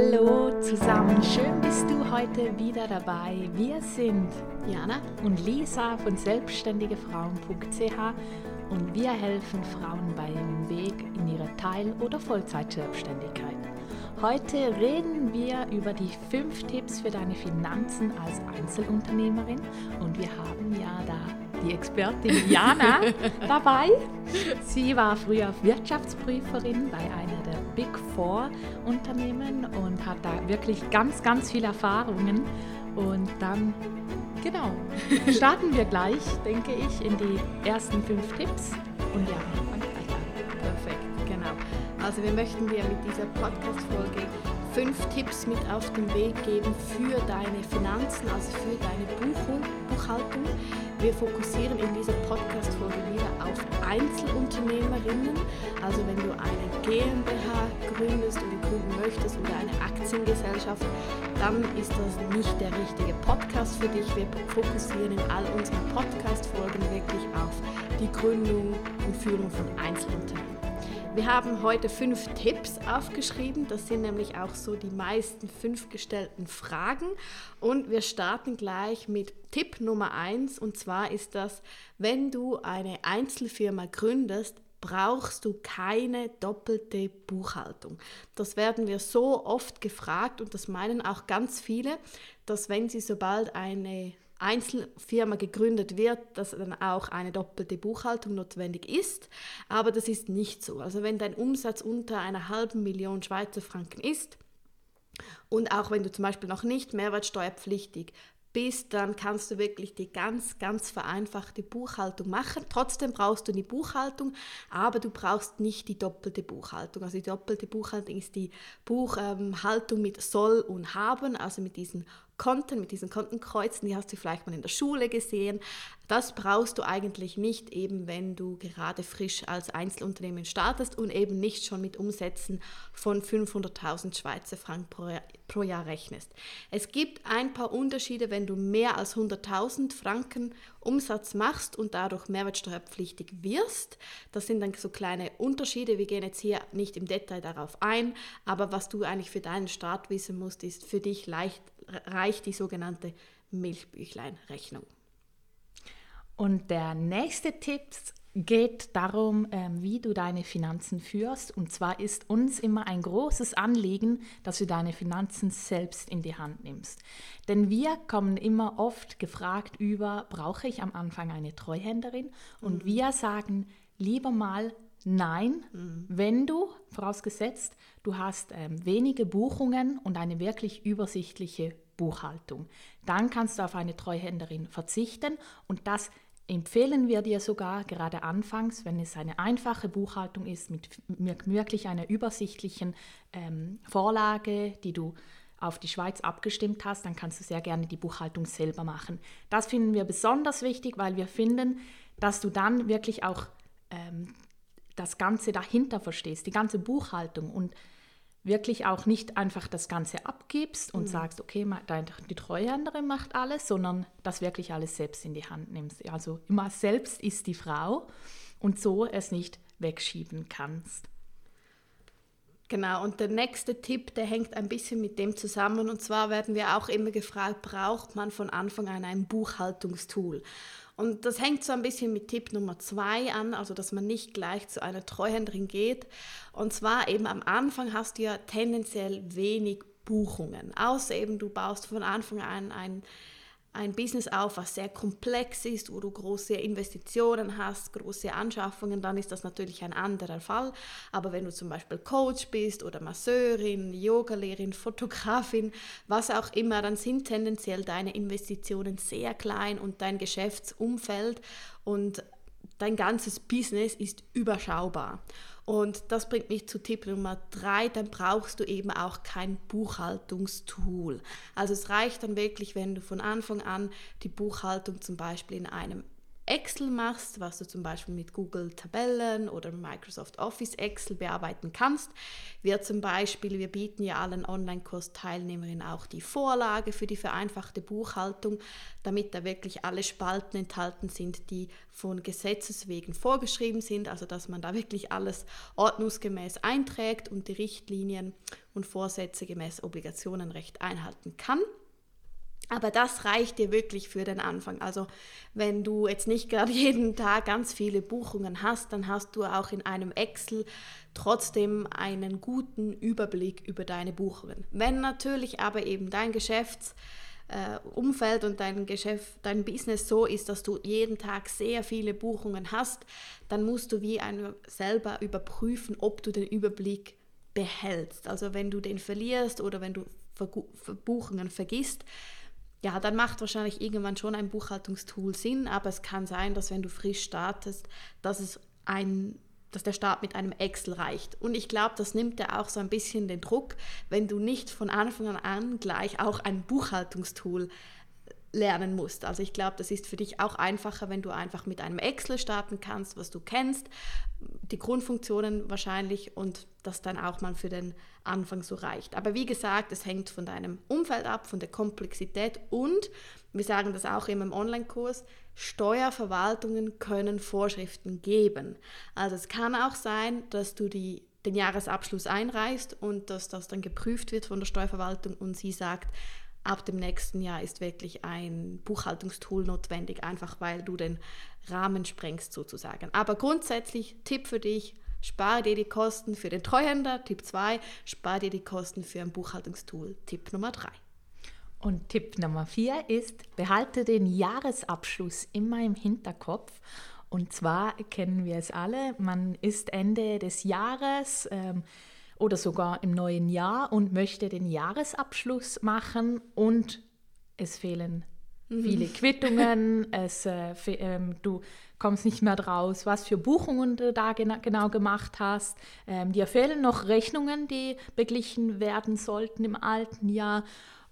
Hallo zusammen, schön bist du heute wieder dabei. Wir sind Jana und Lisa von selbstständigefrauen.ch und wir helfen Frauen beim Weg in ihre Teil- oder Vollzeitselbstständigkeit. Heute reden wir über die fünf Tipps für deine Finanzen als Einzelunternehmerin und wir haben ja da die Expertin Jana dabei. Sie war früher Wirtschaftsprüferin bei einer der Big Four Unternehmen und hat da wirklich ganz, ganz viele Erfahrungen. Und dann, genau, starten wir gleich, denke ich, in die ersten fünf Tipps. Und ja, fang gleich an. Perfekt, genau. Also wir möchten dir mit dieser Podcast-Folge fünf Tipps mit auf den Weg geben für deine Finanzen, also für deine Buchung, Buchhaltung. Wir fokussieren in dieser Podcast-Folge wieder auf Einzelunternehmerinnen. Also wenn du eine GmbH gründest oder gründen möchtest oder eine Aktiengesellschaft, dann ist das nicht der richtige Podcast für dich. Wir fokussieren in all unseren Podcast-Folgen wirklich auf die Gründung und Führung von Einzelunternehmen. Wir haben heute fünf Tipps aufgeschrieben. Das sind nämlich auch so die meisten fünf gestellten Fragen. Und wir starten gleich mit Tipp Nummer eins. Und zwar ist das, wenn du eine Einzelfirma gründest, brauchst du keine doppelte Buchhaltung. Das werden wir so oft gefragt und das meinen auch ganz viele, dass wenn sie sobald eine Einzelfirma gegründet wird, dass dann auch eine doppelte Buchhaltung notwendig ist. Aber das ist nicht so. Also wenn dein Umsatz unter einer halben Million Schweizer Franken ist, und auch wenn du zum Beispiel noch nicht mehrwertsteuerpflichtig bist, dann kannst du wirklich die ganz, ganz vereinfachte Buchhaltung machen. Trotzdem brauchst du die Buchhaltung, aber du brauchst nicht die doppelte Buchhaltung. Also die doppelte Buchhaltung ist die Buchhaltung mit soll und haben, also mit diesen Konten, mit diesen Kontenkreuzen, die hast du vielleicht mal in der Schule gesehen. Das brauchst du eigentlich nicht, eben wenn du gerade frisch als Einzelunternehmen startest und eben nicht schon mit Umsätzen von 500.000 Schweizer Franken pro Jahr, pro Jahr rechnest. Es gibt ein paar Unterschiede, wenn du mehr als 100.000 Franken Umsatz machst und dadurch mehrwertsteuerpflichtig wirst. Das sind dann so kleine Unterschiede. Wir gehen jetzt hier nicht im Detail darauf ein, aber was du eigentlich für deinen Start wissen musst, ist für dich leicht reicht die sogenannte Milchbüchlein-Rechnung. Und der nächste Tipp geht darum, ähm, wie du deine Finanzen führst. Und zwar ist uns immer ein großes Anliegen, dass du deine Finanzen selbst in die Hand nimmst. Denn wir kommen immer oft gefragt über, brauche ich am Anfang eine Treuhänderin? Und mhm. wir sagen lieber mal Nein, mhm. wenn du, vorausgesetzt, du hast ähm, wenige Buchungen und eine wirklich übersichtliche Buchhaltung. Dann kannst du auf eine Treuhänderin verzichten und das empfehlen wir dir sogar gerade anfangs, wenn es eine einfache Buchhaltung ist mit wirklich einer übersichtlichen ähm, Vorlage, die du auf die Schweiz abgestimmt hast, dann kannst du sehr gerne die Buchhaltung selber machen. Das finden wir besonders wichtig, weil wir finden, dass du dann wirklich auch ähm, das Ganze dahinter verstehst, die ganze Buchhaltung und wirklich auch nicht einfach das Ganze abgibst und mhm. sagst, okay, die Treuhänderin macht alles, sondern das wirklich alles selbst in die Hand nimmst. Also immer selbst ist die Frau und so es nicht wegschieben kannst. Genau, und der nächste Tipp, der hängt ein bisschen mit dem zusammen. Und zwar werden wir auch immer gefragt, braucht man von Anfang an ein Buchhaltungstool? Und das hängt so ein bisschen mit Tipp Nummer zwei an, also dass man nicht gleich zu einer Treuhänderin geht. Und zwar eben am Anfang hast du ja tendenziell wenig Buchungen, außer eben du baust von Anfang an ein ein Business auf, was sehr komplex ist, wo du große Investitionen hast, große Anschaffungen, dann ist das natürlich ein anderer Fall. Aber wenn du zum Beispiel Coach bist oder Masseurin, Yogalehrerin, Fotografin, was auch immer, dann sind tendenziell deine Investitionen sehr klein und dein Geschäftsumfeld und dein ganzes Business ist überschaubar. Und das bringt mich zu Tipp Nummer drei, dann brauchst du eben auch kein Buchhaltungstool. Also es reicht dann wirklich, wenn du von Anfang an die Buchhaltung zum Beispiel in einem Excel machst, was du zum Beispiel mit Google Tabellen oder Microsoft Office Excel bearbeiten kannst. Wir zum Beispiel, wir bieten ja allen Online-Kurs-Teilnehmerinnen auch die Vorlage für die vereinfachte Buchhaltung, damit da wirklich alle Spalten enthalten sind, die von Gesetzes wegen vorgeschrieben sind, also dass man da wirklich alles ordnungsgemäß einträgt und die Richtlinien und Vorsätze gemäß Obligationenrecht einhalten kann. Aber das reicht dir wirklich für den Anfang. Also wenn du jetzt nicht gerade jeden Tag ganz viele Buchungen hast, dann hast du auch in einem Excel trotzdem einen guten Überblick über deine Buchungen. Wenn natürlich aber eben dein Geschäftsumfeld und dein Geschäft, dein Business so ist, dass du jeden Tag sehr viele Buchungen hast, dann musst du wie ein, selber überprüfen, ob du den Überblick behältst. Also wenn du den verlierst oder wenn du Buchungen vergisst, ja, dann macht wahrscheinlich irgendwann schon ein Buchhaltungstool Sinn, aber es kann sein, dass wenn du frisch startest, dass es ein dass der Start mit einem Excel reicht. Und ich glaube, das nimmt ja auch so ein bisschen den Druck, wenn du nicht von Anfang an gleich auch ein Buchhaltungstool lernen musst. Also ich glaube, das ist für dich auch einfacher, wenn du einfach mit einem Excel starten kannst, was du kennst, die Grundfunktionen wahrscheinlich und das dann auch mal für den Anfang so reicht. Aber wie gesagt, es hängt von deinem Umfeld ab, von der Komplexität und wir sagen das auch immer im Online-Kurs, Steuerverwaltungen können Vorschriften geben. Also es kann auch sein, dass du die, den Jahresabschluss einreichst und dass das dann geprüft wird von der Steuerverwaltung und sie sagt, ab dem nächsten Jahr ist wirklich ein Buchhaltungstool notwendig, einfach weil du den Rahmen sprengst sozusagen. Aber grundsätzlich Tipp für dich, spare dir die Kosten für den Treuhänder, Tipp 2, spare dir die Kosten für ein Buchhaltungstool, Tipp Nummer 3. Und Tipp Nummer 4 ist, behalte den Jahresabschluss immer im Hinterkopf. Und zwar kennen wir es alle, man ist Ende des Jahres. Ähm, oder sogar im neuen Jahr und möchte den Jahresabschluss machen und es fehlen mhm. viele Quittungen, es, äh, ähm, du kommst nicht mehr draus, was für Buchungen du da gena genau gemacht hast. Ähm, dir fehlen noch Rechnungen, die beglichen werden sollten im alten Jahr.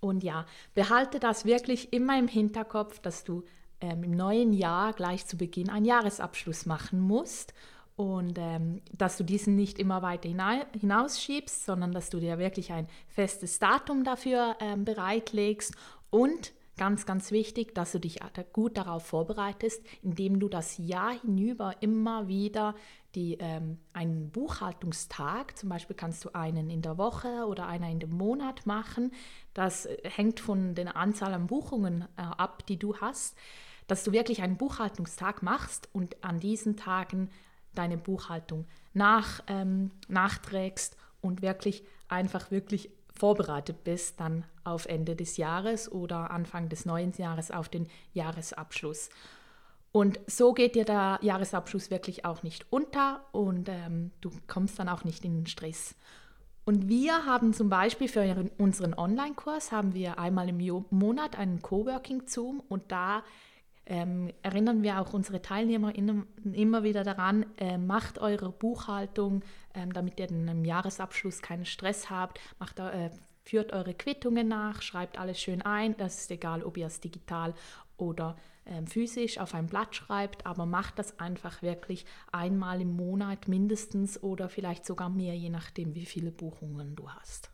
Und ja, behalte das wirklich immer im Hinterkopf, dass du ähm, im neuen Jahr gleich zu Beginn einen Jahresabschluss machen musst und ähm, dass du diesen nicht immer weiter hinausschiebst, sondern dass du dir wirklich ein festes Datum dafür ähm, bereitlegst. Und ganz, ganz wichtig, dass du dich gut darauf vorbereitest, indem du das Jahr hinüber immer wieder die, ähm, einen Buchhaltungstag, zum Beispiel kannst du einen in der Woche oder einer in dem Monat machen, das äh, hängt von der Anzahl an Buchungen äh, ab, die du hast, dass du wirklich einen Buchhaltungstag machst und an diesen Tagen deine Buchhaltung nach, ähm, nachträgst und wirklich einfach wirklich vorbereitet bist dann auf Ende des Jahres oder Anfang des neuen Jahres auf den Jahresabschluss. Und so geht dir der Jahresabschluss wirklich auch nicht unter und ähm, du kommst dann auch nicht in den Stress. Und wir haben zum Beispiel für unseren Online-Kurs haben wir einmal im Monat einen Coworking Zoom und da ähm, erinnern wir auch unsere Teilnehmer immer wieder daran, äh, macht eure Buchhaltung, ähm, damit ihr dann im Jahresabschluss keinen Stress habt, macht, äh, führt eure Quittungen nach, schreibt alles schön ein, das ist egal, ob ihr es digital oder äh, physisch auf ein Blatt schreibt, aber macht das einfach wirklich einmal im Monat mindestens oder vielleicht sogar mehr, je nachdem, wie viele Buchungen du hast.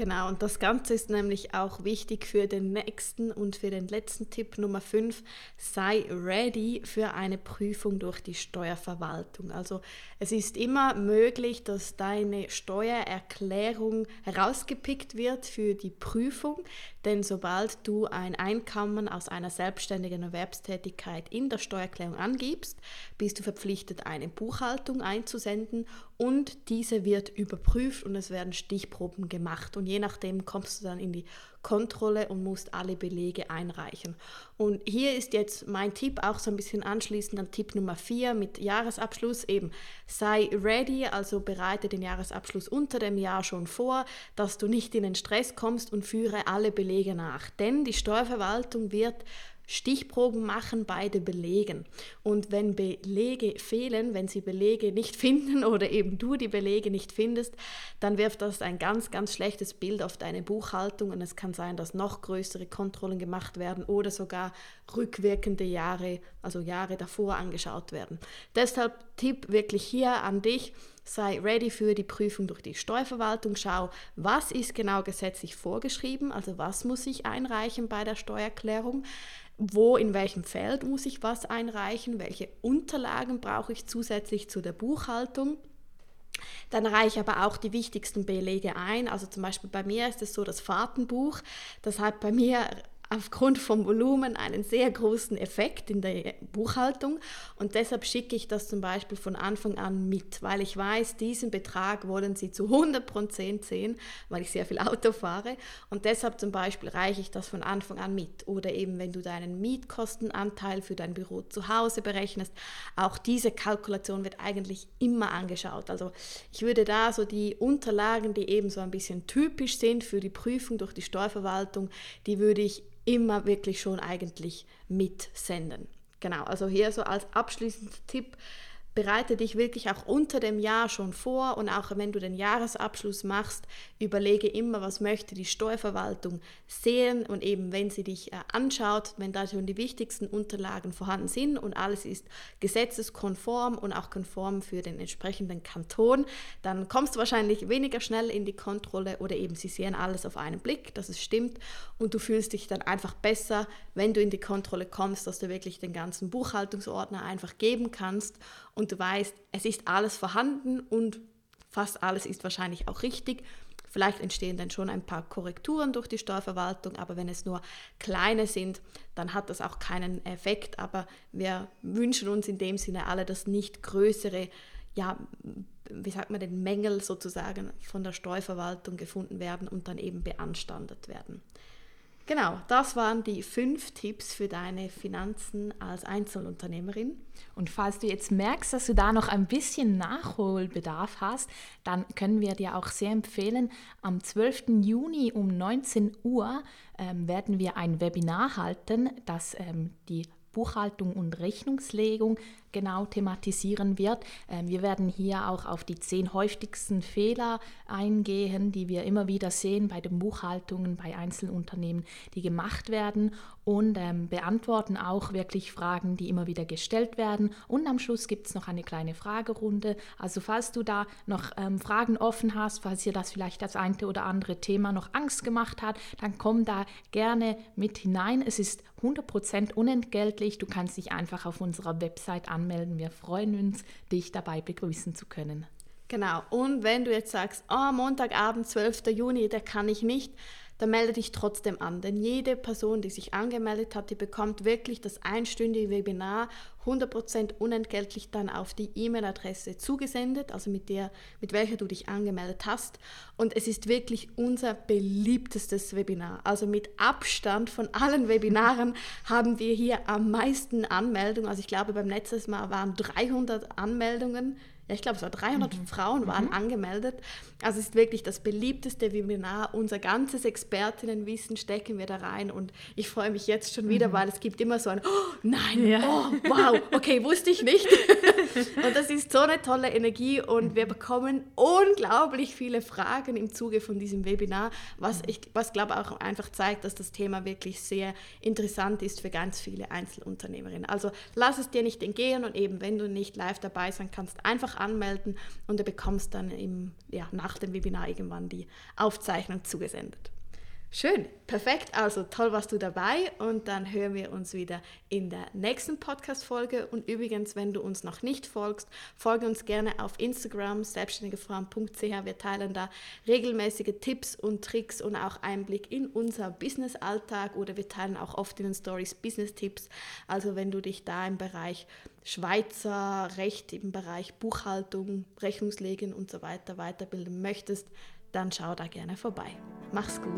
Genau, und das Ganze ist nämlich auch wichtig für den nächsten und für den letzten Tipp Nummer 5. Sei ready für eine Prüfung durch die Steuerverwaltung. Also es ist immer möglich, dass deine Steuererklärung herausgepickt wird für die Prüfung, denn sobald du ein Einkommen aus einer selbstständigen Erwerbstätigkeit in der Steuererklärung angibst, bist du verpflichtet, eine Buchhaltung einzusenden und diese wird überprüft und es werden Stichproben gemacht und je nachdem kommst du dann in die Kontrolle und musst alle Belege einreichen. Und hier ist jetzt mein Tipp auch so ein bisschen anschließend an Tipp Nummer 4 mit Jahresabschluss eben sei ready, also bereite den Jahresabschluss unter dem Jahr schon vor, dass du nicht in den Stress kommst und führe alle Belege nach, denn die Steuerverwaltung wird Stichproben machen bei den Belegen. Und wenn Belege fehlen, wenn sie Belege nicht finden oder eben du die Belege nicht findest, dann wirft das ein ganz, ganz schlechtes Bild auf deine Buchhaltung und es kann sein, dass noch größere Kontrollen gemacht werden oder sogar rückwirkende Jahre, also Jahre davor angeschaut werden. Deshalb Tipp wirklich hier an dich, sei ready für die Prüfung durch die Steuerverwaltung, schau, was ist genau gesetzlich vorgeschrieben, also was muss ich einreichen bei der Steuererklärung, wo in welchem Feld muss ich was einreichen, welche Unterlagen brauche ich zusätzlich zu der Buchhaltung. Dann reiche aber auch die wichtigsten Belege ein. Also zum Beispiel bei mir ist es so das Fahrtenbuch. Das hat bei mir aufgrund vom Volumen einen sehr großen Effekt in der Buchhaltung. Und deshalb schicke ich das zum Beispiel von Anfang an mit, weil ich weiß, diesen Betrag wollen Sie zu 100% sehen, weil ich sehr viel Auto fahre. Und deshalb zum Beispiel reiche ich das von Anfang an mit. Oder eben wenn du deinen Mietkostenanteil für dein Büro zu Hause berechnest, auch diese Kalkulation wird eigentlich immer angeschaut. Also ich würde da so die Unterlagen, die eben so ein bisschen typisch sind für die Prüfung durch die Steuerverwaltung, die würde ich immer wirklich schon eigentlich mitsenden. Genau, also hier so als abschließender Tipp, bereite dich wirklich auch unter dem Jahr schon vor und auch wenn du den Jahresabschluss machst, überlege immer, was möchte die Steuerverwaltung sehen und eben wenn sie dich äh, anschaut, wenn da schon die wichtigsten Unterlagen vorhanden sind und alles ist gesetzeskonform und auch konform für den entsprechenden Kanton, dann kommst du wahrscheinlich weniger schnell in die Kontrolle oder eben sie sehen alles auf einen Blick, dass es stimmt und du fühlst dich dann einfach besser, wenn du in die Kontrolle kommst, dass du wirklich den ganzen Buchhaltungsordner einfach geben kannst und du weißt, es ist alles vorhanden und fast alles ist wahrscheinlich auch richtig. Vielleicht entstehen dann schon ein paar Korrekturen durch die Steuerverwaltung, aber wenn es nur kleine sind, dann hat das auch keinen Effekt. Aber wir wünschen uns in dem Sinne alle, dass nicht größere, ja, wie sagt man den Mängel sozusagen von der Steuerverwaltung gefunden werden und dann eben beanstandet werden. Genau, das waren die fünf Tipps für deine Finanzen als Einzelunternehmerin. Und falls du jetzt merkst, dass du da noch ein bisschen Nachholbedarf hast, dann können wir dir auch sehr empfehlen, am 12. Juni um 19 Uhr ähm, werden wir ein Webinar halten, das ähm, die Buchhaltung und Rechnungslegung genau thematisieren wird. Ähm, wir werden hier auch auf die zehn häufigsten Fehler eingehen, die wir immer wieder sehen bei den Buchhaltungen bei Einzelunternehmen, die gemacht werden und ähm, beantworten auch wirklich Fragen, die immer wieder gestellt werden. Und am Schluss gibt es noch eine kleine Fragerunde. Also falls du da noch ähm, Fragen offen hast, falls dir das vielleicht das eine oder andere Thema noch Angst gemacht hat, dann komm da gerne mit hinein. Es ist 100% unentgeltlich. Du kannst dich einfach auf unserer Website anmelden anmelden. Wir freuen uns, dich dabei begrüßen zu können. Genau. Und wenn du jetzt sagst, oh, Montagabend, 12. Juni, da kann ich nicht, dann melde dich trotzdem an. Denn jede Person, die sich angemeldet hat, die bekommt wirklich das einstündige Webinar 100% unentgeltlich dann auf die E-Mail-Adresse zugesendet, also mit der, mit welcher du dich angemeldet hast. Und es ist wirklich unser beliebtestes Webinar. Also mit Abstand von allen Webinaren haben wir hier am meisten Anmeldungen. Also ich glaube, beim letzten Mal waren 300 Anmeldungen ja, ich glaube, es war 300 mhm. Frauen waren mhm. angemeldet. Also es ist wirklich das beliebteste Webinar. Unser ganzes Expertinnenwissen stecken wir da rein und ich freue mich jetzt schon wieder, mhm. weil es gibt immer so ein oh, Nein, ja. oh, wow, okay, wusste ich nicht. und das ist so eine tolle Energie und wir bekommen unglaublich viele Fragen im Zuge von diesem Webinar, was ich, was glaube auch einfach zeigt, dass das Thema wirklich sehr interessant ist für ganz viele Einzelunternehmerinnen. Also lass es dir nicht entgehen und eben, wenn du nicht live dabei sein kannst, einfach anmelden und du bekommst dann im, ja, nach dem Webinar irgendwann die Aufzeichnung zugesendet. Schön, perfekt. Also toll warst du dabei und dann hören wir uns wieder in der nächsten Podcast-Folge. Und übrigens, wenn du uns noch nicht folgst, folge uns gerne auf Instagram, selbstständigefrauen.ch. Wir teilen da regelmäßige Tipps und Tricks und auch Einblick in unser Business-Alltag oder wir teilen auch oft in den Stories Business-Tipps. Also wenn du dich da im Bereich Schweizer Recht, im Bereich Buchhaltung, Rechnungslegen und so weiter weiterbilden möchtest, dann schau da gerne vorbei. Mach's gut.